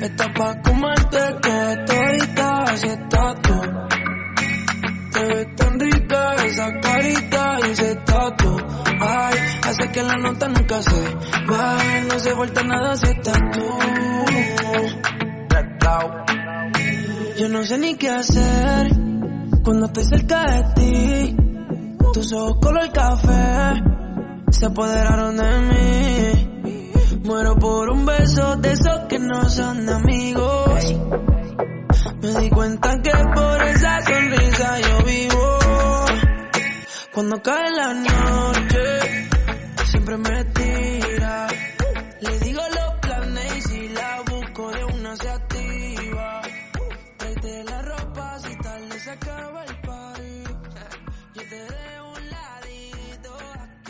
Está pa' comerte que todita ese tatu. Te ves tan rica esa carita y ese tatu. Ay, hace que la nota nunca se baje, no se vuelta nada si estás tú. Yo no sé ni qué hacer cuando estoy cerca de ti. Tus ojos color café se apoderaron de mí. Un beso de esos que no son amigos. Me di cuenta que por esa sonrisa yo vivo. Cuando cae la noche, siempre me tira. Le digo los planes y si la busco de una se activa. Traete la ropa si tal les acaba